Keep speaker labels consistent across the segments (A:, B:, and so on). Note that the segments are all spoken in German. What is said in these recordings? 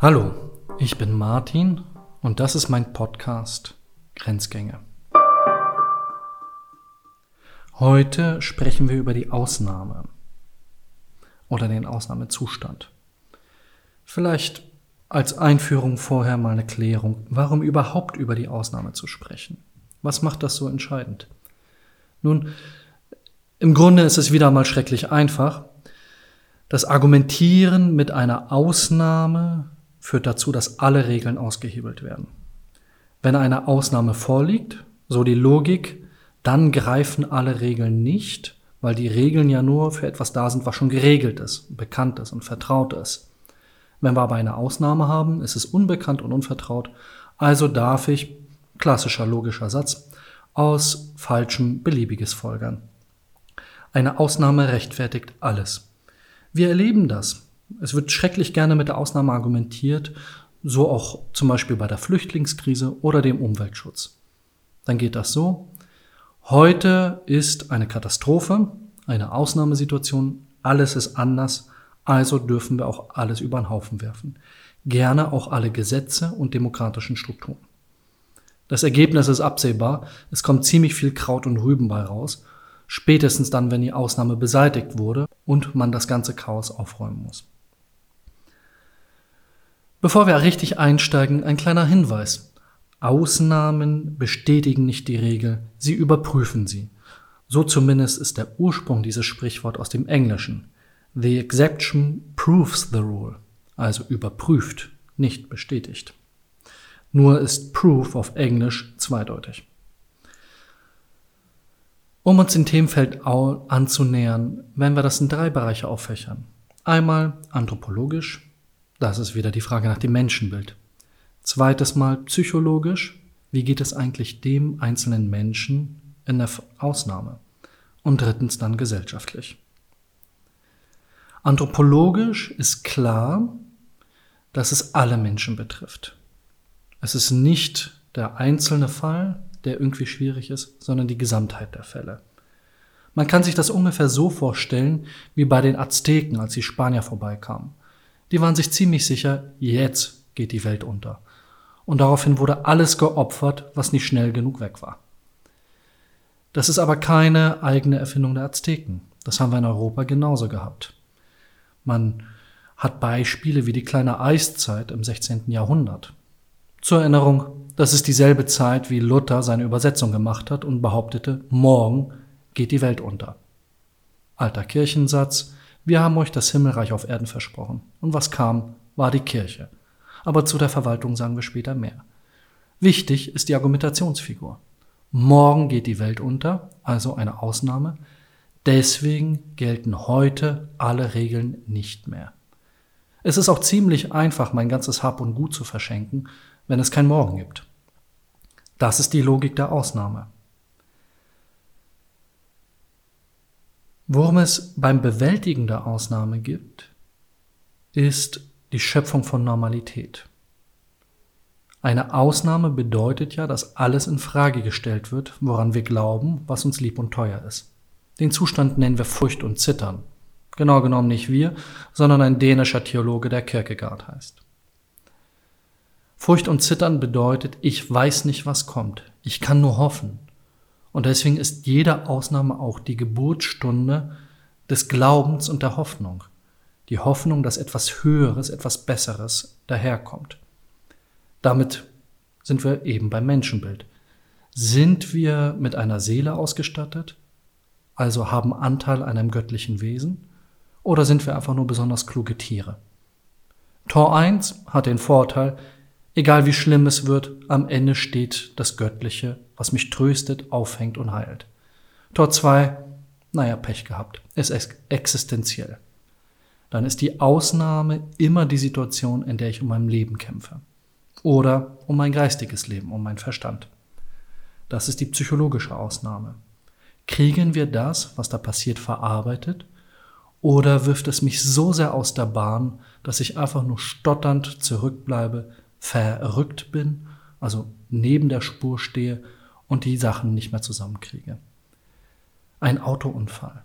A: Hallo, ich bin Martin und das ist mein Podcast Grenzgänge. Heute sprechen wir über die Ausnahme oder den Ausnahmezustand. Vielleicht als Einführung vorher mal eine Klärung, warum überhaupt über die Ausnahme zu sprechen. Was macht das so entscheidend? Nun, im Grunde ist es wieder mal schrecklich einfach. Das Argumentieren mit einer Ausnahme führt dazu, dass alle Regeln ausgehebelt werden. Wenn eine Ausnahme vorliegt, so die Logik, dann greifen alle Regeln nicht, weil die Regeln ja nur für etwas da sind, was schon geregelt ist, bekannt ist und vertraut ist. Wenn wir aber eine Ausnahme haben, ist es unbekannt und unvertraut, also darf ich, klassischer logischer Satz, aus falschem beliebiges folgern. Eine Ausnahme rechtfertigt alles. Wir erleben das. Es wird schrecklich gerne mit der Ausnahme argumentiert, so auch zum Beispiel bei der Flüchtlingskrise oder dem Umweltschutz. Dann geht das so. Heute ist eine Katastrophe, eine Ausnahmesituation, alles ist anders, also dürfen wir auch alles über den Haufen werfen. Gerne auch alle Gesetze und demokratischen Strukturen. Das Ergebnis ist absehbar, es kommt ziemlich viel Kraut und Rüben bei raus spätestens dann, wenn die Ausnahme beseitigt wurde und man das ganze Chaos aufräumen muss. Bevor wir richtig einsteigen, ein kleiner Hinweis. Ausnahmen bestätigen nicht die Regel, sie überprüfen sie. So zumindest ist der Ursprung dieses Sprichwort aus dem Englischen. The exception proves the rule, also überprüft, nicht bestätigt. Nur ist proof auf Englisch zweideutig. Um uns dem Themenfeld anzunähern, werden wir das in drei Bereiche auffächern. Einmal anthropologisch, das ist wieder die Frage nach dem Menschenbild. Zweites Mal psychologisch, wie geht es eigentlich dem einzelnen Menschen in der Ausnahme? Und drittens dann gesellschaftlich. Anthropologisch ist klar, dass es alle Menschen betrifft. Es ist nicht der einzelne Fall, der irgendwie schwierig ist, sondern die Gesamtheit der Fälle. Man kann sich das ungefähr so vorstellen wie bei den Azteken, als die Spanier vorbeikamen. Die waren sich ziemlich sicher, jetzt geht die Welt unter. Und daraufhin wurde alles geopfert, was nicht schnell genug weg war. Das ist aber keine eigene Erfindung der Azteken. Das haben wir in Europa genauso gehabt. Man hat Beispiele wie die kleine Eiszeit im 16. Jahrhundert. Zur Erinnerung, das ist dieselbe Zeit, wie Luther seine Übersetzung gemacht hat und behauptete, morgen geht die Welt unter. Alter Kirchensatz, wir haben euch das Himmelreich auf Erden versprochen. Und was kam, war die Kirche. Aber zu der Verwaltung sagen wir später mehr. Wichtig ist die Argumentationsfigur. Morgen geht die Welt unter, also eine Ausnahme. Deswegen gelten heute alle Regeln nicht mehr. Es ist auch ziemlich einfach, mein ganzes Hab und Gut zu verschenken, wenn es kein Morgen gibt. Das ist die Logik der Ausnahme. Worum es beim Bewältigen der Ausnahme gibt, ist die Schöpfung von Normalität. Eine Ausnahme bedeutet ja, dass alles in Frage gestellt wird, woran wir glauben, was uns lieb und teuer ist. Den Zustand nennen wir Furcht und Zittern. Genau genommen nicht wir, sondern ein dänischer Theologe, der Kierkegaard heißt. Furcht und Zittern bedeutet, ich weiß nicht, was kommt. Ich kann nur hoffen. Und deswegen ist jede Ausnahme auch die Geburtsstunde des Glaubens und der Hoffnung. Die Hoffnung, dass etwas Höheres, etwas Besseres daherkommt. Damit sind wir eben beim Menschenbild. Sind wir mit einer Seele ausgestattet, also haben Anteil an einem göttlichen Wesen, oder sind wir einfach nur besonders kluge Tiere? Tor 1 hat den Vorteil, Egal wie schlimm es wird, am Ende steht das Göttliche, was mich tröstet, aufhängt und heilt. Tor 2, naja, Pech gehabt, ist existenziell. Dann ist die Ausnahme immer die Situation, in der ich um mein Leben kämpfe. Oder um mein geistiges Leben, um meinen Verstand. Das ist die psychologische Ausnahme. Kriegen wir das, was da passiert, verarbeitet? Oder wirft es mich so sehr aus der Bahn, dass ich einfach nur stotternd zurückbleibe, verrückt bin, also neben der Spur stehe und die Sachen nicht mehr zusammenkriege. Ein Autounfall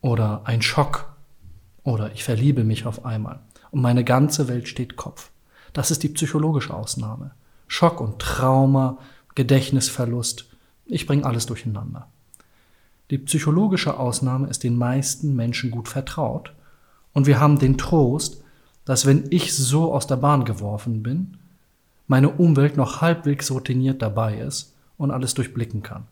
A: oder ein Schock oder ich verliebe mich auf einmal und meine ganze Welt steht Kopf. Das ist die psychologische Ausnahme. Schock und Trauma, Gedächtnisverlust, ich bringe alles durcheinander. Die psychologische Ausnahme ist den meisten Menschen gut vertraut und wir haben den Trost, dass wenn ich so aus der Bahn geworfen bin, meine Umwelt noch halbwegs routiniert dabei ist und alles durchblicken kann.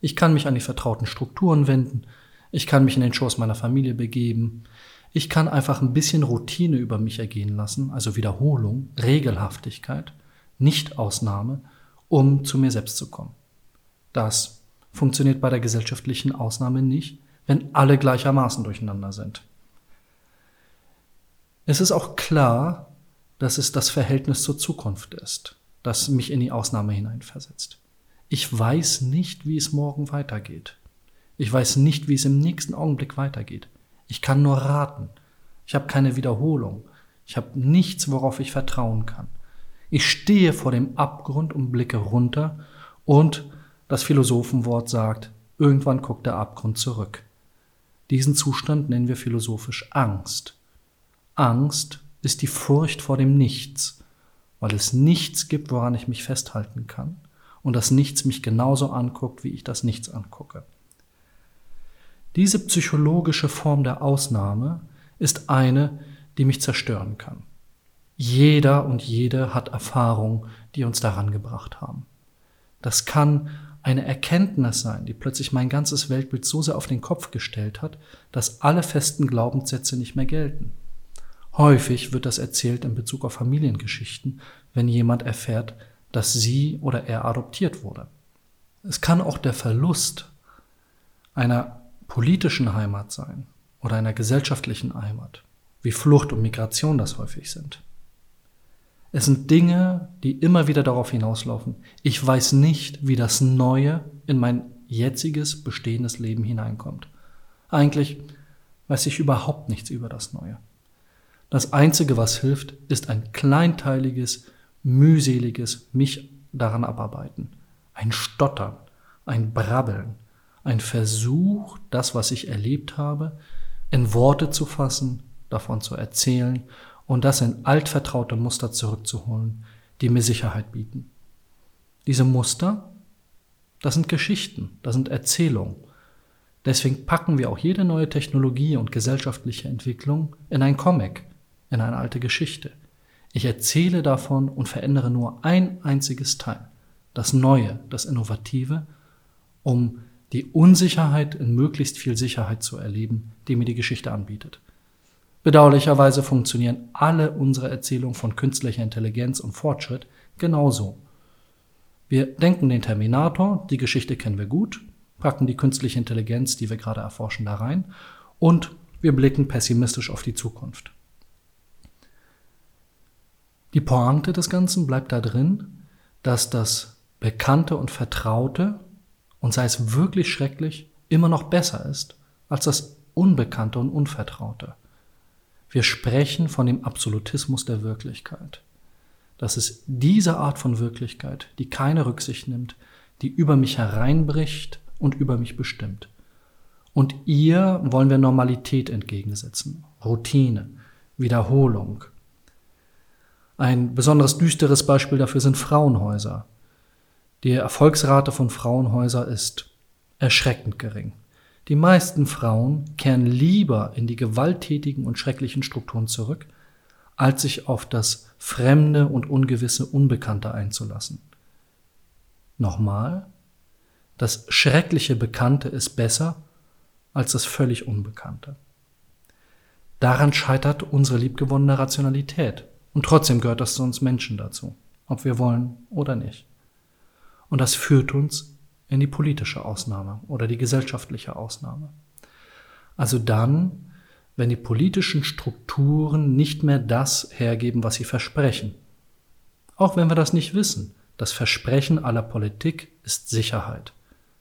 A: Ich kann mich an die vertrauten Strukturen wenden, ich kann mich in den Schoß meiner Familie begeben, ich kann einfach ein bisschen Routine über mich ergehen lassen, also Wiederholung, Regelhaftigkeit, Nicht-Ausnahme, um zu mir selbst zu kommen. Das funktioniert bei der gesellschaftlichen Ausnahme nicht, wenn alle gleichermaßen durcheinander sind. Es ist auch klar, dass es das Verhältnis zur Zukunft ist, das mich in die Ausnahme hineinversetzt. Ich weiß nicht, wie es morgen weitergeht. Ich weiß nicht, wie es im nächsten Augenblick weitergeht. Ich kann nur raten. Ich habe keine Wiederholung. Ich habe nichts, worauf ich vertrauen kann. Ich stehe vor dem Abgrund und blicke runter und das Philosophenwort sagt, irgendwann guckt der Abgrund zurück. Diesen Zustand nennen wir philosophisch Angst. Angst ist die Furcht vor dem Nichts, weil es nichts gibt, woran ich mich festhalten kann und das Nichts mich genauso anguckt, wie ich das Nichts angucke. Diese psychologische Form der Ausnahme ist eine, die mich zerstören kann. Jeder und jede hat Erfahrungen, die uns daran gebracht haben. Das kann eine Erkenntnis sein, die plötzlich mein ganzes Weltbild so sehr auf den Kopf gestellt hat, dass alle festen Glaubenssätze nicht mehr gelten. Häufig wird das erzählt in Bezug auf Familiengeschichten, wenn jemand erfährt, dass sie oder er adoptiert wurde. Es kann auch der Verlust einer politischen Heimat sein oder einer gesellschaftlichen Heimat, wie Flucht und Migration das häufig sind. Es sind Dinge, die immer wieder darauf hinauslaufen. Ich weiß nicht, wie das Neue in mein jetziges bestehendes Leben hineinkommt. Eigentlich weiß ich überhaupt nichts über das Neue. Das Einzige, was hilft, ist ein kleinteiliges, mühseliges mich daran abarbeiten. Ein Stottern, ein Brabbeln, ein Versuch, das, was ich erlebt habe, in Worte zu fassen, davon zu erzählen und das in altvertraute Muster zurückzuholen, die mir Sicherheit bieten. Diese Muster, das sind Geschichten, das sind Erzählungen. Deswegen packen wir auch jede neue Technologie und gesellschaftliche Entwicklung in ein Comic, in eine alte Geschichte. Ich erzähle davon und verändere nur ein einziges Teil, das Neue, das Innovative, um die Unsicherheit in möglichst viel Sicherheit zu erleben, die mir die Geschichte anbietet. Bedauerlicherweise funktionieren alle unsere Erzählungen von künstlicher Intelligenz und Fortschritt genauso. Wir denken den Terminator, die Geschichte kennen wir gut, packen die künstliche Intelligenz, die wir gerade erforschen, da rein und wir blicken pessimistisch auf die Zukunft. Die Pointe des Ganzen bleibt da drin, dass das Bekannte und Vertraute, und sei es wirklich schrecklich, immer noch besser ist als das Unbekannte und Unvertraute. Wir sprechen von dem Absolutismus der Wirklichkeit. Das ist diese Art von Wirklichkeit, die keine Rücksicht nimmt, die über mich hereinbricht und über mich bestimmt. Und ihr wollen wir Normalität entgegensetzen, Routine, Wiederholung. Ein besonderes düsteres Beispiel dafür sind Frauenhäuser. Die Erfolgsrate von Frauenhäusern ist erschreckend gering. Die meisten Frauen kehren lieber in die gewalttätigen und schrecklichen Strukturen zurück, als sich auf das Fremde und Ungewisse Unbekannte einzulassen. Nochmal, das schreckliche Bekannte ist besser als das völlig Unbekannte. Daran scheitert unsere liebgewonnene Rationalität. Und trotzdem gehört das zu uns Menschen dazu, ob wir wollen oder nicht. Und das führt uns in die politische Ausnahme oder die gesellschaftliche Ausnahme. Also dann, wenn die politischen Strukturen nicht mehr das hergeben, was sie versprechen. Auch wenn wir das nicht wissen, das Versprechen aller Politik ist Sicherheit,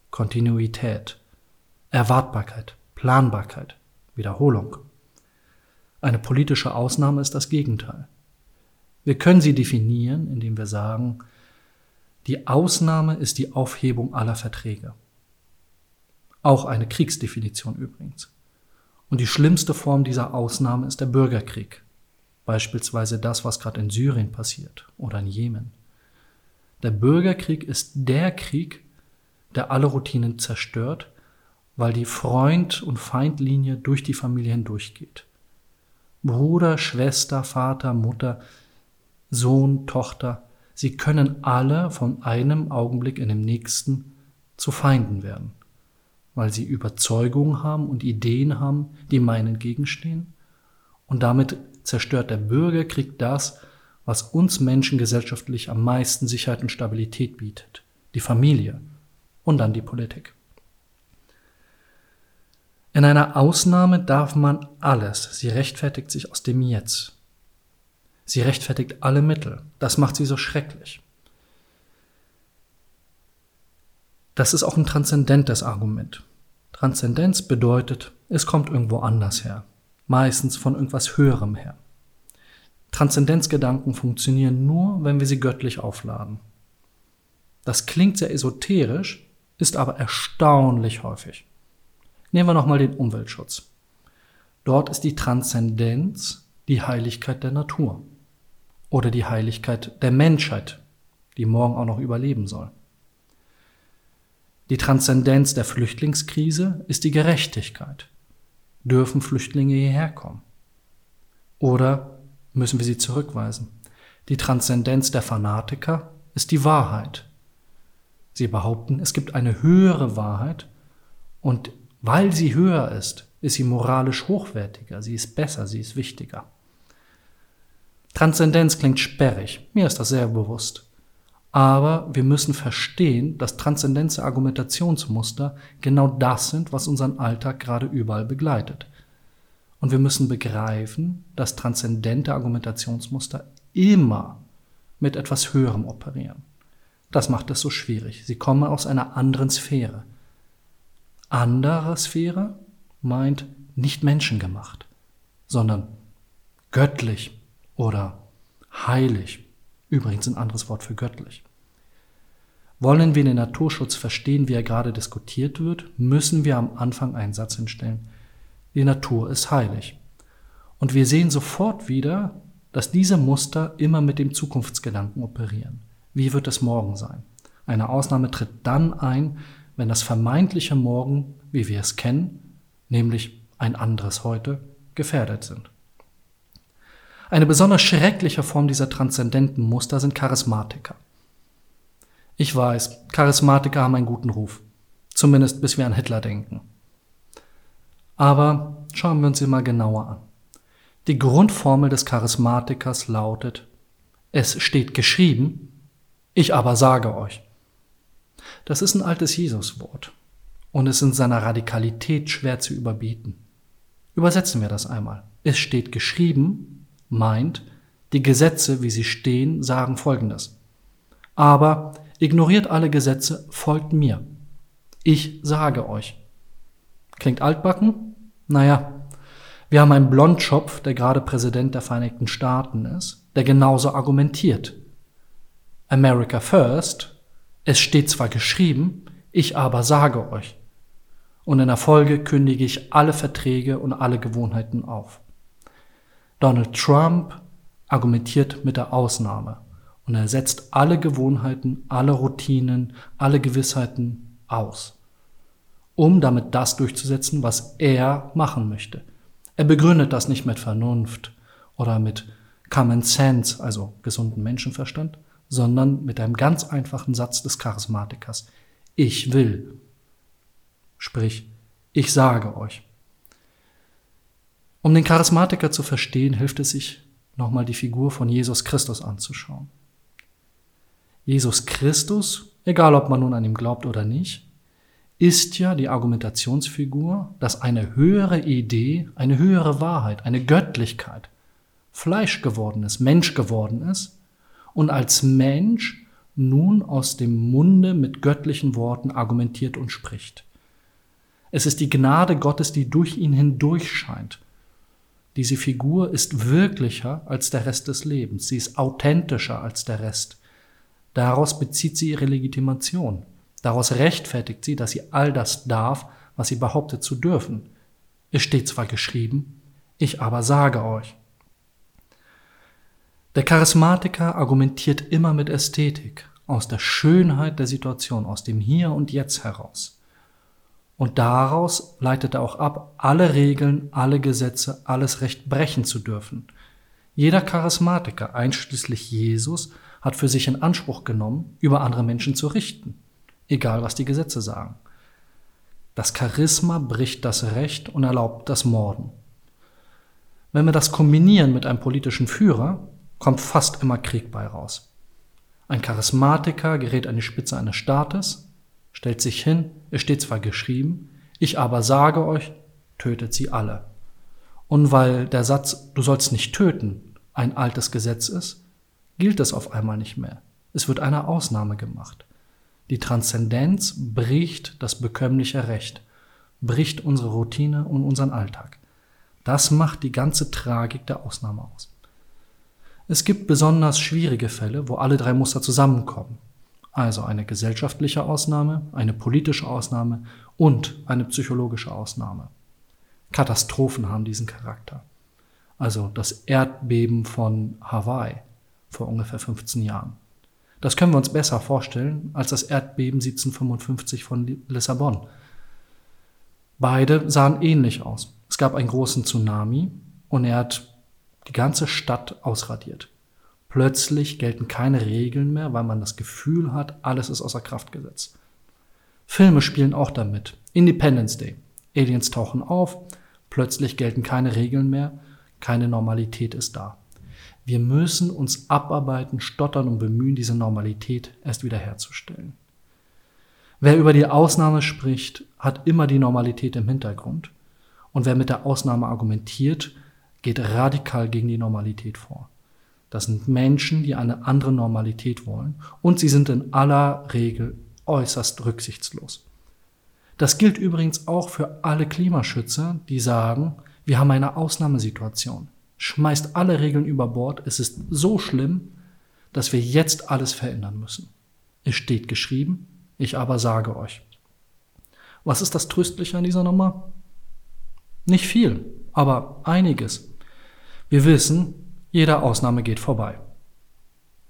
A: Kontinuität, Erwartbarkeit, Planbarkeit, Wiederholung. Eine politische Ausnahme ist das Gegenteil. Wir können sie definieren, indem wir sagen, die Ausnahme ist die Aufhebung aller Verträge. Auch eine Kriegsdefinition übrigens. Und die schlimmste Form dieser Ausnahme ist der Bürgerkrieg. beispielsweise das, was gerade in Syrien passiert oder in Jemen. Der Bürgerkrieg ist der Krieg, der alle Routinen zerstört, weil die Freund- und Feindlinie durch die Familie hindurchgeht. Bruder, Schwester, Vater, Mutter, Sohn, Tochter, sie können alle von einem Augenblick in den nächsten zu Feinden werden, weil sie Überzeugungen haben und Ideen haben, die meinen entgegenstehen. Und damit zerstört der Bürgerkrieg das, was uns Menschen gesellschaftlich am meisten Sicherheit und Stabilität bietet, die Familie und dann die Politik. In einer Ausnahme darf man alles. Sie rechtfertigt sich aus dem Jetzt. Sie rechtfertigt alle Mittel. Das macht sie so schrecklich. Das ist auch ein transzendentes Argument. Transzendenz bedeutet, es kommt irgendwo anders her, meistens von irgendwas Höherem her. Transzendenzgedanken funktionieren nur, wenn wir sie göttlich aufladen. Das klingt sehr esoterisch, ist aber erstaunlich häufig. Nehmen wir nochmal den Umweltschutz. Dort ist die Transzendenz die Heiligkeit der Natur oder die Heiligkeit der Menschheit, die morgen auch noch überleben soll. Die Transzendenz der Flüchtlingskrise ist die Gerechtigkeit. Dürfen Flüchtlinge hierher kommen? Oder müssen wir sie zurückweisen? Die Transzendenz der Fanatiker ist die Wahrheit. Sie behaupten, es gibt eine höhere Wahrheit und weil sie höher ist, ist sie moralisch hochwertiger, sie ist besser, sie ist wichtiger. Transzendenz klingt sperrig, mir ist das sehr bewusst. Aber wir müssen verstehen, dass transzendenze Argumentationsmuster genau das sind, was unseren Alltag gerade überall begleitet. Und wir müssen begreifen, dass transzendente Argumentationsmuster immer mit etwas Höherem operieren. Das macht es so schwierig. Sie kommen aus einer anderen Sphäre. Andere Sphäre meint nicht menschengemacht, sondern göttlich oder heilig. Übrigens ein anderes Wort für göttlich. Wollen wir den Naturschutz verstehen, wie er gerade diskutiert wird, müssen wir am Anfang einen Satz hinstellen. Die Natur ist heilig. Und wir sehen sofort wieder, dass diese Muster immer mit dem Zukunftsgedanken operieren. Wie wird es morgen sein? Eine Ausnahme tritt dann ein, wenn das vermeintliche Morgen, wie wir es kennen, nämlich ein anderes heute, gefährdet sind. Eine besonders schreckliche Form dieser transzendenten Muster sind Charismatiker. Ich weiß, Charismatiker haben einen guten Ruf, zumindest bis wir an Hitler denken. Aber schauen wir uns sie mal genauer an. Die Grundformel des Charismatikers lautet, es steht geschrieben, ich aber sage euch. Das ist ein altes Jesuswort und ist in seiner Radikalität schwer zu überbieten. Übersetzen wir das einmal. Es steht geschrieben, meint, die Gesetze, wie sie stehen, sagen Folgendes. Aber ignoriert alle Gesetze, folgt mir. Ich sage euch. Klingt altbacken? Naja, wir haben einen Blondschopf, der gerade Präsident der Vereinigten Staaten ist, der genauso argumentiert. America First, es steht zwar geschrieben, ich aber sage euch. Und in der Folge kündige ich alle Verträge und alle Gewohnheiten auf. Donald Trump argumentiert mit der Ausnahme und er setzt alle Gewohnheiten, alle Routinen, alle Gewissheiten aus, um damit das durchzusetzen, was er machen möchte. Er begründet das nicht mit Vernunft oder mit Common Sense, also gesunden Menschenverstand, sondern mit einem ganz einfachen Satz des Charismatikers. Ich will. Sprich, ich sage euch. Um den Charismatiker zu verstehen, hilft es sich, nochmal die Figur von Jesus Christus anzuschauen. Jesus Christus, egal ob man nun an ihm glaubt oder nicht, ist ja die Argumentationsfigur, dass eine höhere Idee, eine höhere Wahrheit, eine Göttlichkeit Fleisch geworden ist, Mensch geworden ist und als Mensch nun aus dem Munde mit göttlichen Worten argumentiert und spricht. Es ist die Gnade Gottes, die durch ihn hindurch scheint diese Figur ist wirklicher als der Rest des Lebens. Sie ist authentischer als der Rest. Daraus bezieht sie ihre Legitimation. Daraus rechtfertigt sie, dass sie all das darf, was sie behauptet zu dürfen. Es steht zwar geschrieben, ich aber sage euch. Der Charismatiker argumentiert immer mit Ästhetik, aus der Schönheit der Situation, aus dem Hier und Jetzt heraus. Und daraus leitet er auch ab, alle Regeln, alle Gesetze, alles Recht brechen zu dürfen. Jeder Charismatiker, einschließlich Jesus, hat für sich in Anspruch genommen, über andere Menschen zu richten, egal was die Gesetze sagen. Das Charisma bricht das Recht und erlaubt das Morden. Wenn wir das kombinieren mit einem politischen Führer, kommt fast immer Krieg bei raus. Ein Charismatiker gerät an die Spitze eines Staates, stellt sich hin, es steht zwar geschrieben, ich aber sage euch, tötet sie alle. Und weil der Satz, du sollst nicht töten, ein altes Gesetz ist, gilt es auf einmal nicht mehr. Es wird eine Ausnahme gemacht. Die Transzendenz bricht das bekömmliche Recht, bricht unsere Routine und unseren Alltag. Das macht die ganze Tragik der Ausnahme aus. Es gibt besonders schwierige Fälle, wo alle drei Muster zusammenkommen. Also eine gesellschaftliche Ausnahme, eine politische Ausnahme und eine psychologische Ausnahme. Katastrophen haben diesen Charakter. Also das Erdbeben von Hawaii vor ungefähr 15 Jahren. Das können wir uns besser vorstellen als das Erdbeben 1755 von Lissabon. Beide sahen ähnlich aus. Es gab einen großen Tsunami und er hat die ganze Stadt ausradiert. Plötzlich gelten keine Regeln mehr, weil man das Gefühl hat, alles ist außer Kraft gesetzt. Filme spielen auch damit. Independence Day. Aliens tauchen auf, plötzlich gelten keine Regeln mehr, keine Normalität ist da. Wir müssen uns abarbeiten, stottern und bemühen, diese Normalität erst wiederherzustellen. Wer über die Ausnahme spricht, hat immer die Normalität im Hintergrund. Und wer mit der Ausnahme argumentiert, geht radikal gegen die Normalität vor. Das sind Menschen, die eine andere Normalität wollen und sie sind in aller Regel äußerst rücksichtslos. Das gilt übrigens auch für alle Klimaschützer, die sagen, wir haben eine Ausnahmesituation schmeißt alle Regeln über Bord. Es ist so schlimm, dass wir jetzt alles verändern müssen. Es steht geschrieben, ich aber sage euch. Was ist das Tröstliche an dieser Nummer? Nicht viel, aber einiges. Wir wissen, jede Ausnahme geht vorbei.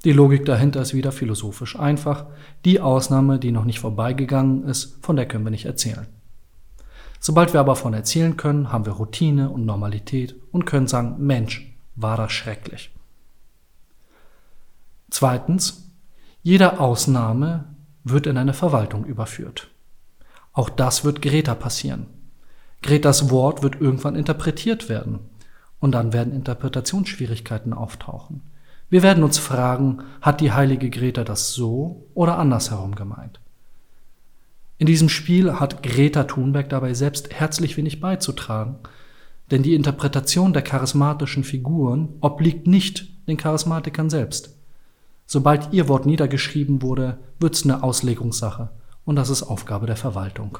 A: Die Logik dahinter ist wieder philosophisch einfach. Die Ausnahme, die noch nicht vorbeigegangen ist, von der können wir nicht erzählen. Sobald wir aber von erzählen können, haben wir Routine und Normalität und können sagen, Mensch, war das schrecklich. Zweitens, jede Ausnahme wird in eine Verwaltung überführt. Auch das wird Greta passieren. Gretas Wort wird irgendwann interpretiert werden und dann werden Interpretationsschwierigkeiten auftauchen. Wir werden uns fragen, hat die heilige Greta das so oder andersherum gemeint? In diesem Spiel hat Greta Thunberg dabei selbst herzlich wenig beizutragen, denn die Interpretation der charismatischen Figuren obliegt nicht den Charismatikern selbst. Sobald ihr Wort niedergeschrieben wurde, wird's eine Auslegungssache und das ist Aufgabe der Verwaltung.